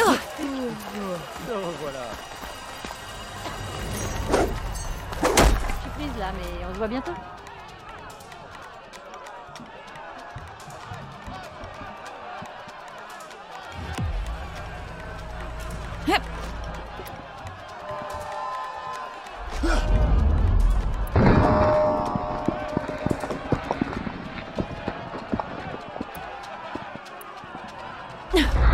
Oh, oh voilà. Je suis prise là, mais on se voit bientôt. Yeah.